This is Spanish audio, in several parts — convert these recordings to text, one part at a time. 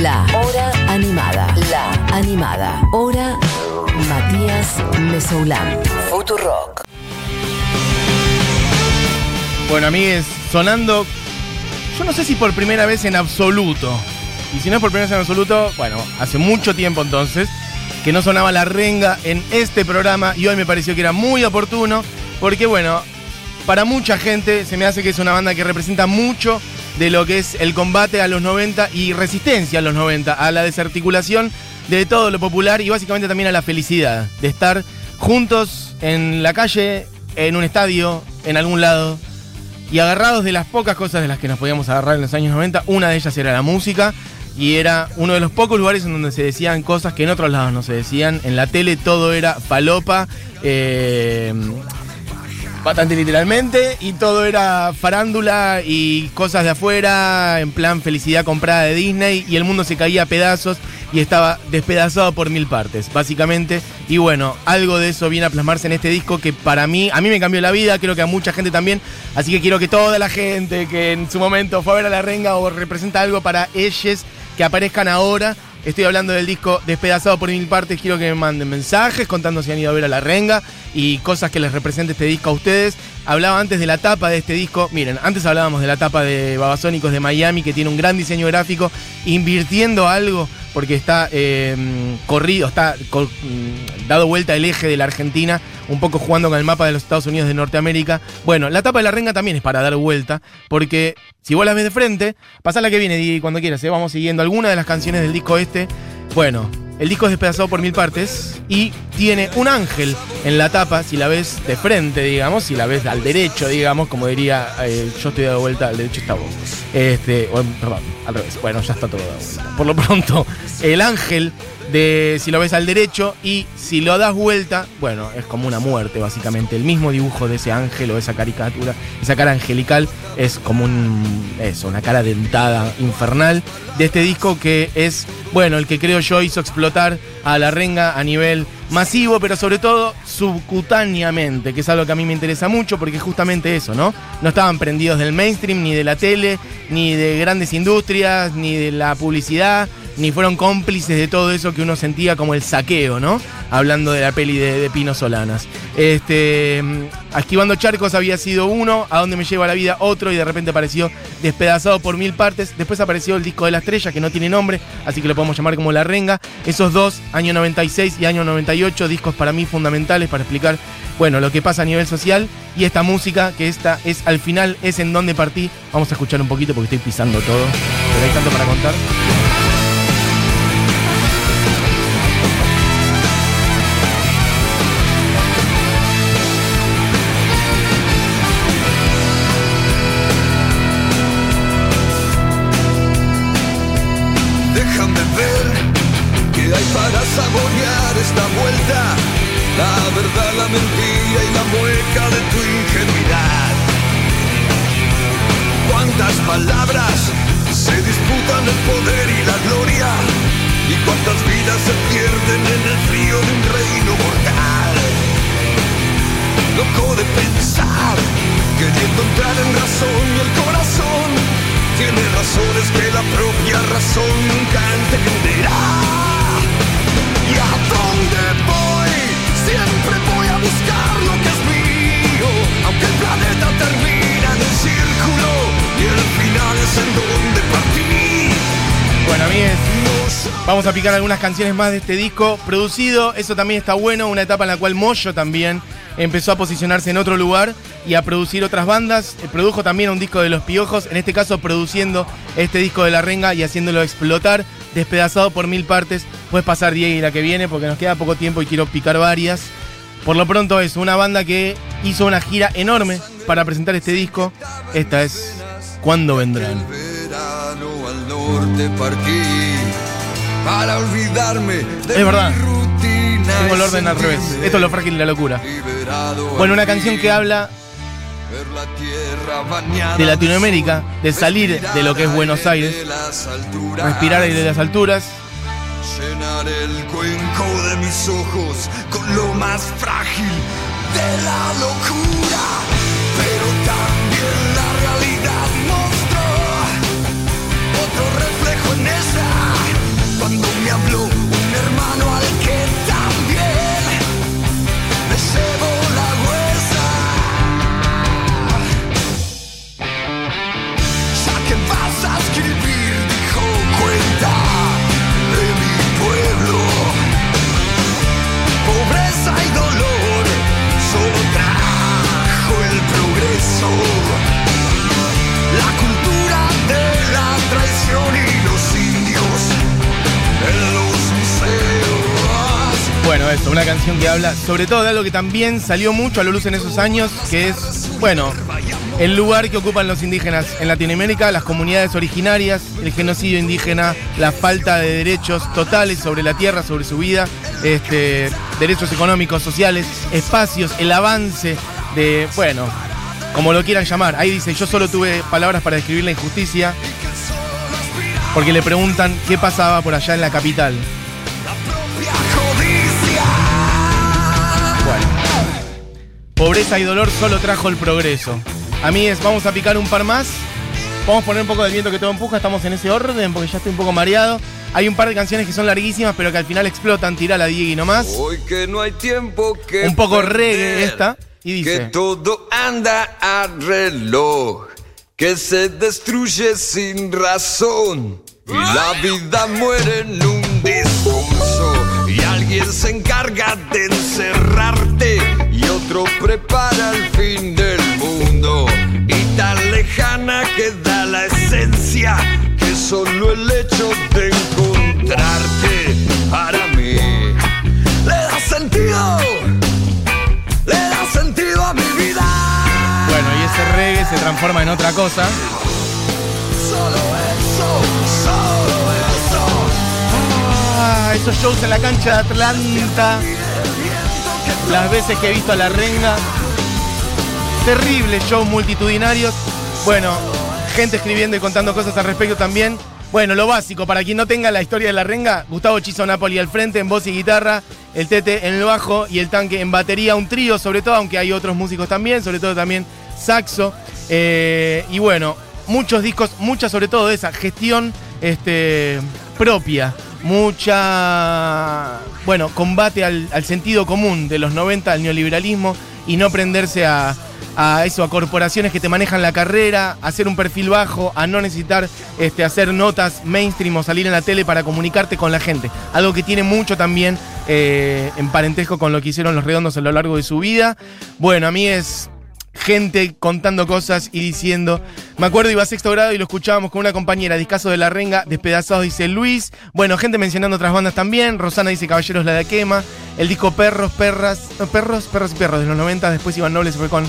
La Hora Animada. La Animada. Hora Matías Mesoulán. Futurock. Bueno, amigues, sonando, yo no sé si por primera vez en absoluto, y si no es por primera vez en absoluto, bueno, hace mucho tiempo entonces, que no sonaba la renga en este programa y hoy me pareció que era muy oportuno, porque bueno, para mucha gente se me hace que es una banda que representa mucho de lo que es el combate a los 90 y resistencia a los 90, a la desarticulación de todo lo popular y básicamente también a la felicidad de estar juntos en la calle, en un estadio, en algún lado y agarrados de las pocas cosas de las que nos podíamos agarrar en los años 90, una de ellas era la música y era uno de los pocos lugares en donde se decían cosas que en otros lados no se decían. En la tele todo era palopa, eh, bastante literalmente, y todo era farándula y cosas de afuera, en plan felicidad comprada de Disney, y el mundo se caía a pedazos y estaba despedazado por mil partes, básicamente. Y bueno, algo de eso viene a plasmarse en este disco que para mí, a mí me cambió la vida, creo que a mucha gente también. Así que quiero que toda la gente que en su momento fue a ver a la renga o representa algo para ellos, que aparezcan ahora. Estoy hablando del disco Despedazado por mil partes. Quiero que me manden mensajes contando si han ido a ver a la renga y cosas que les represente este disco a ustedes. Hablaba antes de la tapa de este disco. Miren, antes hablábamos de la tapa de Babasónicos de Miami, que tiene un gran diseño gráfico, invirtiendo algo, porque está eh, corrido, está mm, dado vuelta el eje de la Argentina, un poco jugando con el mapa de los Estados Unidos de Norteamérica. Bueno, la tapa de la renga también es para dar vuelta, porque si vos la ves de frente, pasá la que viene, Di, cuando quieras, ¿eh? vamos siguiendo alguna de las canciones del disco este. Bueno, el disco es despedazado por mil partes y tiene un ángel en la tapa, si la ves de frente, digamos, si la ves al derecho, digamos, como diría, eh, yo estoy dado vuelta, al derecho está vos. Este, perdón, al revés, bueno, ya está todo dado vuelta. Por lo pronto, el ángel de si lo ves al derecho y si lo das vuelta, bueno, es como una muerte básicamente. El mismo dibujo de ese ángel o esa caricatura, esa cara angelical, es como un, eso, una cara dentada infernal de este disco que es, bueno, el que creo yo hizo explotar a la renga a nivel masivo, pero sobre todo subcutáneamente, que es algo que a mí me interesa mucho porque es justamente eso, ¿no? No estaban prendidos del mainstream, ni de la tele, ni de grandes industrias, ni de la publicidad, ni fueron cómplices de todo eso que uno sentía como el saqueo, ¿no? Hablando de la peli de, Pino Solanas. Este, mm, Esquivando Charcos había sido uno, A dónde me lleva la vida otro, y de repente apareció despedazado por mil partes. Después apareció el disco de la estrella, que no tiene nombre, así que lo podemos llamar como La Renga. Esos dos, año 96 y año 98, discos para mí fundamentales para explicar, bueno, lo que pasa a nivel social. Y esta música, que esta es al final, es en donde partí. Vamos a escuchar un poquito porque estoy pisando todo, pero hay tanto para contar. Déjame ver qué hay para saborear esta vuelta. La verdad, la mentira y la mueca de tu ingenuidad. Cuántas palabras se disputan el poder y la gloria. Y cuántas vidas se pierden en el frío de un reino mortal. Loco de pensar, queriendo entrar en razón y el corazón tiene razones que la propia razón Vamos a picar algunas canciones más de este disco producido. Eso también está bueno. Una etapa en la cual Moyo también empezó a posicionarse en otro lugar y a producir otras bandas. Eh, Produjo también un disco de Los Piojos. En este caso, produciendo este disco de La Renga y haciéndolo explotar, despedazado por mil partes. Puedes pasar Diego y la que viene porque nos queda poco tiempo y quiero picar varias. Por lo pronto es una banda que hizo una gira enorme para presentar este disco. Esta es ¿Cuándo vendrán? Norte partí para olvidarme de Es verdad. mi rutina Tengo el y orden al revés. Esto es lo frágil de la locura. Bueno, una canción que habla de Latinoamérica, de salir de lo que es Buenos aire Aires, respirar aire de las alturas. llenar el cuenco de mis ojos con lo más frágil de la locura. Pero también clear blue. Una canción que habla sobre todo de algo que también salió mucho a la luz en esos años, que es, bueno, el lugar que ocupan los indígenas en Latinoamérica, las comunidades originarias, el genocidio indígena, la falta de derechos totales sobre la tierra, sobre su vida, este, derechos económicos, sociales, espacios, el avance de, bueno, como lo quieran llamar. Ahí dice, yo solo tuve palabras para describir la injusticia, porque le preguntan qué pasaba por allá en la capital. Pobreza y dolor solo trajo el progreso. A mí es, vamos a picar un par más. Vamos a poner un poco del viento que todo empuja. Estamos en ese orden porque ya estoy un poco mareado. Hay un par de canciones que son larguísimas, pero que al final explotan. Tira la Diego y nomás. Hoy que no hay tiempo que Un poco perder, reggae esta. Y Que dice. todo anda a reloj, que se destruye sin razón. Y la vida muere en un discurso. Y alguien se encarga de encerrarte. Prepara el fin del mundo. Y tan lejana queda la esencia. Que solo el hecho de encontrarte para mí le da sentido le da sentido a mi vida. Bueno, y ese reggae se transforma en otra cosa. Solo eso, solo eso. Ah, esos shows en la cancha de Atlanta. Las veces que he visto a la renga. Terribles shows multitudinarios. Bueno, gente escribiendo y contando cosas al respecto también. Bueno, lo básico, para quien no tenga la historia de la renga, Gustavo Chizo Napoli al frente en voz y guitarra, el Tete en el bajo y el tanque en batería, un trío sobre todo, aunque hay otros músicos también, sobre todo también saxo. Eh, y bueno, muchos discos, mucha sobre todo de esa gestión este, propia, mucha, bueno, combate al, al sentido común de los 90, al neoliberalismo y no prenderse a, a eso, a corporaciones que te manejan la carrera, hacer un perfil bajo, a no necesitar este, hacer notas mainstream o salir en la tele para comunicarte con la gente. Algo que tiene mucho también eh, en parentesco con lo que hicieron los redondos a lo largo de su vida. Bueno, a mí es gente contando cosas y diciendo. Me acuerdo, iba a sexto grado y lo escuchábamos con una compañera, Discaso de la Renga, Despedazados, dice Luis. Bueno, gente mencionando otras bandas también. Rosana dice Caballeros la de Quema. El disco Perros, Perras. no, perros, Perros y Perros de los 90. Después Iván Noble se fue con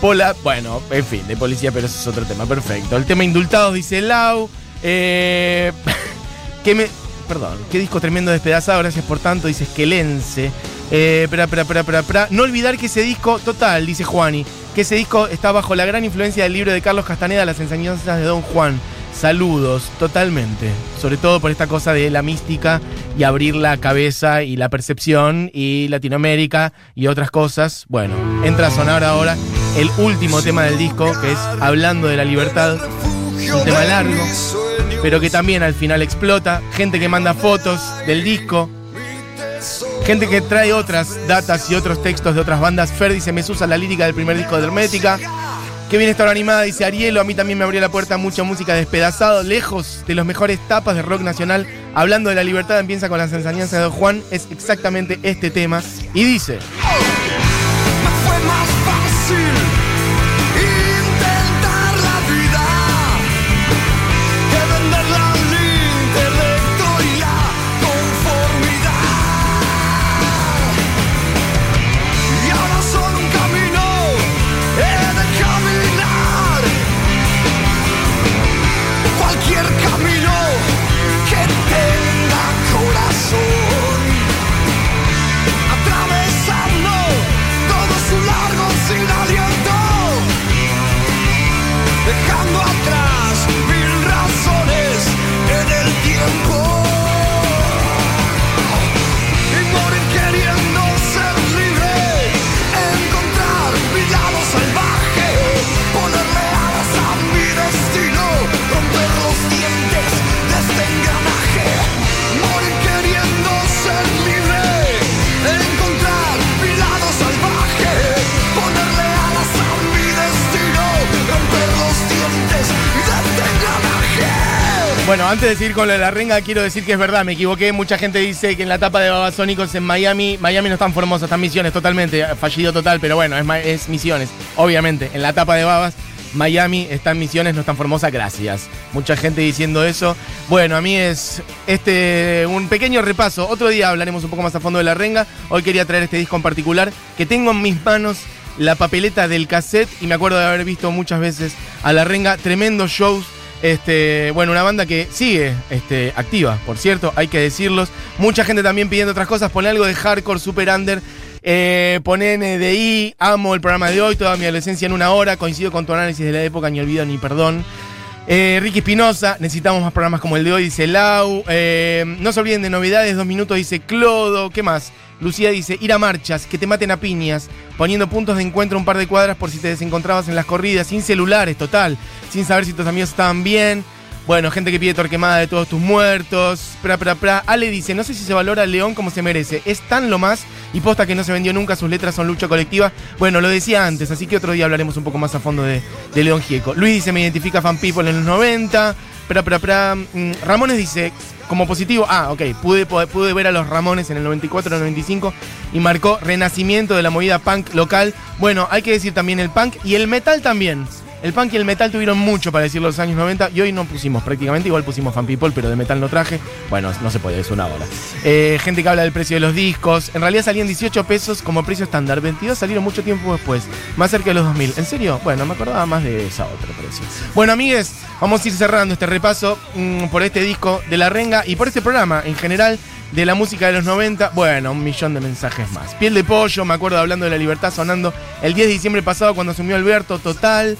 Pola. Bueno, en fin, de policía, pero eso es otro tema. Perfecto. El tema Indultados, dice Lau. Eh, que me. Perdón, qué disco tremendo despedazado, gracias por tanto, dice Esquelense. Eh, espera, espera, espera. No olvidar que ese disco, total, dice Juani, que ese disco está bajo la gran influencia del libro de Carlos Castaneda, Las enseñanzas de Don Juan. Saludos, totalmente. Sobre todo por esta cosa de la mística y abrir la cabeza y la percepción y Latinoamérica y otras cosas. Bueno, entra a sonar ahora el último tema del disco, que es Hablando de la Libertad. Un tema largo, pero que también al final explota. Gente que manda fotos del disco. Gente que trae otras datas y otros textos de otras bandas. Fer dice, me usa la lírica del primer disco de Hermética. Que bien hora animada, dice Arielo. A mí también me abrió la puerta mucha música despedazado, lejos de los mejores tapas de rock nacional. Hablando de la libertad, empieza con las enseñanzas de Juan. Es exactamente este tema. Y dice, Bueno, antes de seguir con lo de la renga, quiero decir que es verdad, me equivoqué. Mucha gente dice que en la etapa de Babasónicos en Miami, Miami no están Formosa, están Misiones totalmente, fallido total, pero bueno, es, Misiones, obviamente. En la etapa de Babas Miami está en Misiones, no es tan Formosa, gracias. Mucha gente diciendo eso. Bueno, a mí es este un pequeño repaso. Otro día hablaremos un poco más a fondo de la renga. Hoy quería traer este disco en particular que tengo en mis manos la papeleta del cassette y me acuerdo de haber visto muchas veces a la renga. Tremendos shows. Este, bueno, una banda que sigue este, activa, por cierto, hay que decirlos. Mucha gente también pidiendo otras cosas. Pone algo de hardcore, super under. Eh, ponen NDI, amo el programa de hoy, toda mi adolescencia en una hora. Coincido con tu análisis de la época, ni olvido ni perdón. Eh, Ricky Espinosa, necesitamos más programas como el de hoy, dice Lau. Eh, no se olviden de novedades, dos minutos, dice Clodo. ¿Qué más? Lucía dice, ir a marchas, que te maten a piñas, poniendo puntos de encuentro un par de cuadras por si te desencontrabas en las corridas, sin celulares, total, sin saber si tus amigos estaban bien. Bueno, gente que pide torquemada de todos tus muertos. Pra, pra, pra. Ale dice, no sé si se valora a León como se merece. Es tan lo más y posta que no se vendió nunca, sus letras son lucha colectiva. Bueno, lo decía antes, así que otro día hablaremos un poco más a fondo de, de León Gieco. Luis dice, me identifica fan people en los 90. Pra, pra, pra. Mm, Ramones dice, como positivo, ah, ok, pude, pude ver a los Ramones en el 94, el 95 y marcó renacimiento de la movida punk local. Bueno, hay que decir también el punk y el metal también. El punk y el metal tuvieron mucho para decir los años 90 y hoy no pusimos prácticamente, igual pusimos Fan People, pero de metal no traje. Bueno, no se puede, es una hora. Eh, gente que habla del precio de los discos. En realidad salían 18 pesos como precio estándar. 22 salieron mucho tiempo después, más cerca de los 2000. ¿En serio? Bueno, me acordaba más de esa otra precio. Bueno, amigues, vamos a ir cerrando este repaso mm, por este disco de La Renga y por este programa en general de la música de los 90. Bueno, un millón de mensajes más. Piel de pollo, me acuerdo hablando de la libertad sonando el 10 de diciembre pasado cuando asumió Alberto, total.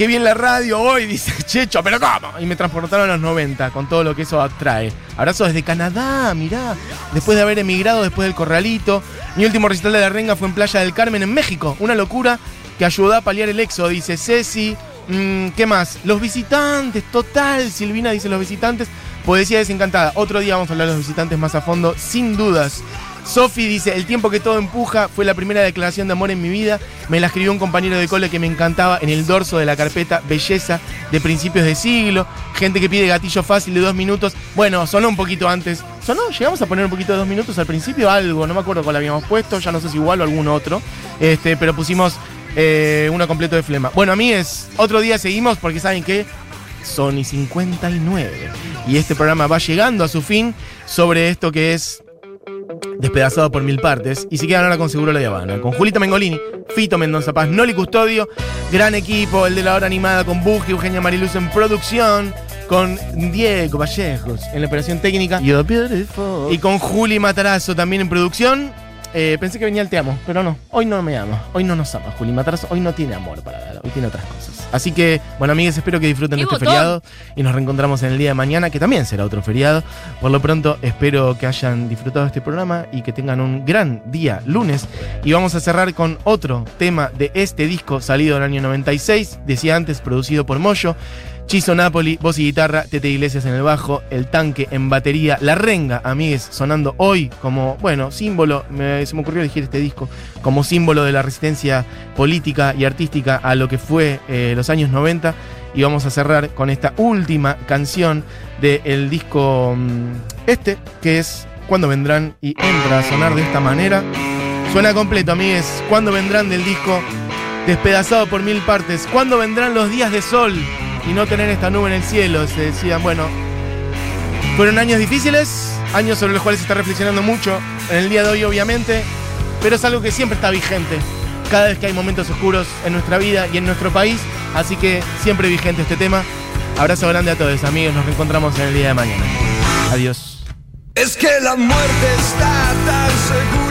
Qué bien la radio hoy, dice Checho, pero ¿cómo? Y me transportaron a los 90 con todo lo que eso atrae. Abrazo desde Canadá, mirá. Después de haber emigrado después del corralito. Mi último recital de la renga fue en Playa del Carmen, en México. Una locura que ayudó a paliar el éxodo, dice Ceci. Mm, ¿Qué más? Los visitantes, total. Silvina dice los visitantes. Poesía desencantada. Otro día vamos a hablar de los visitantes más a fondo, sin dudas. Sofi dice, el tiempo que todo empuja fue la primera declaración de amor en mi vida. Me la escribió un compañero de cole que me encantaba en el dorso de la carpeta Belleza de principios de siglo. Gente que pide gatillo fácil de dos minutos. Bueno, sonó un poquito antes. ¿Sonó? Llegamos a poner un poquito de dos minutos al principio, algo, no me acuerdo cuál habíamos puesto, ya no sé si igual o algún otro. Este, pero pusimos eh, uno completo de flema. Bueno, a mí es, otro día seguimos porque saben que Sony 59. Y este programa va llegando a su fin sobre esto que es despedazado por mil partes. Y si quedan ahora con Seguro La Habana. Con Julita Mengolini, Fito Mendoza Paz, Noli Custodio, gran equipo, el de la hora animada con Buji, Eugenia Mariluz en producción. Con Diego Vallejos en la operación técnica. Y con Juli Matarazo también en producción. Eh, pensé que venía el te amo, pero no. Hoy no me ama. Hoy no nos ama. Juli Matarazo hoy no tiene amor para dar. Hoy tiene otras cosas. Así que, bueno, amigos, espero que disfruten de este feriado. Y nos reencontramos en el día de mañana, que también será otro feriado. Por lo pronto, espero que hayan disfrutado este programa y que tengan un gran día lunes. Y vamos a cerrar con otro tema de este disco salido en el año 96. Decía antes, producido por Moyo. Chizo Napoli, voz y guitarra, Tete Iglesias en el bajo, el tanque en batería, la renga, amigues, sonando hoy como, bueno, símbolo, se me ocurrió elegir este disco, como símbolo de la resistencia política y artística a lo que fue eh, los años 90. Y vamos a cerrar con esta última canción del disco mm, este, que es Cuando vendrán y entra a sonar de esta manera. Suena completo, amigues. Cuando vendrán del disco despedazado por mil partes? ¿Cuándo vendrán los días de sol? y no tener esta nube en el cielo. Se decían, bueno, fueron años difíciles, años sobre los cuales se está reflexionando mucho en el día de hoy, obviamente, pero es algo que siempre está vigente cada vez que hay momentos oscuros en nuestra vida y en nuestro país, así que siempre vigente este tema. Abrazo grande a todos, amigos, nos reencontramos en el día de mañana. Adiós. Es que la muerte está tan segura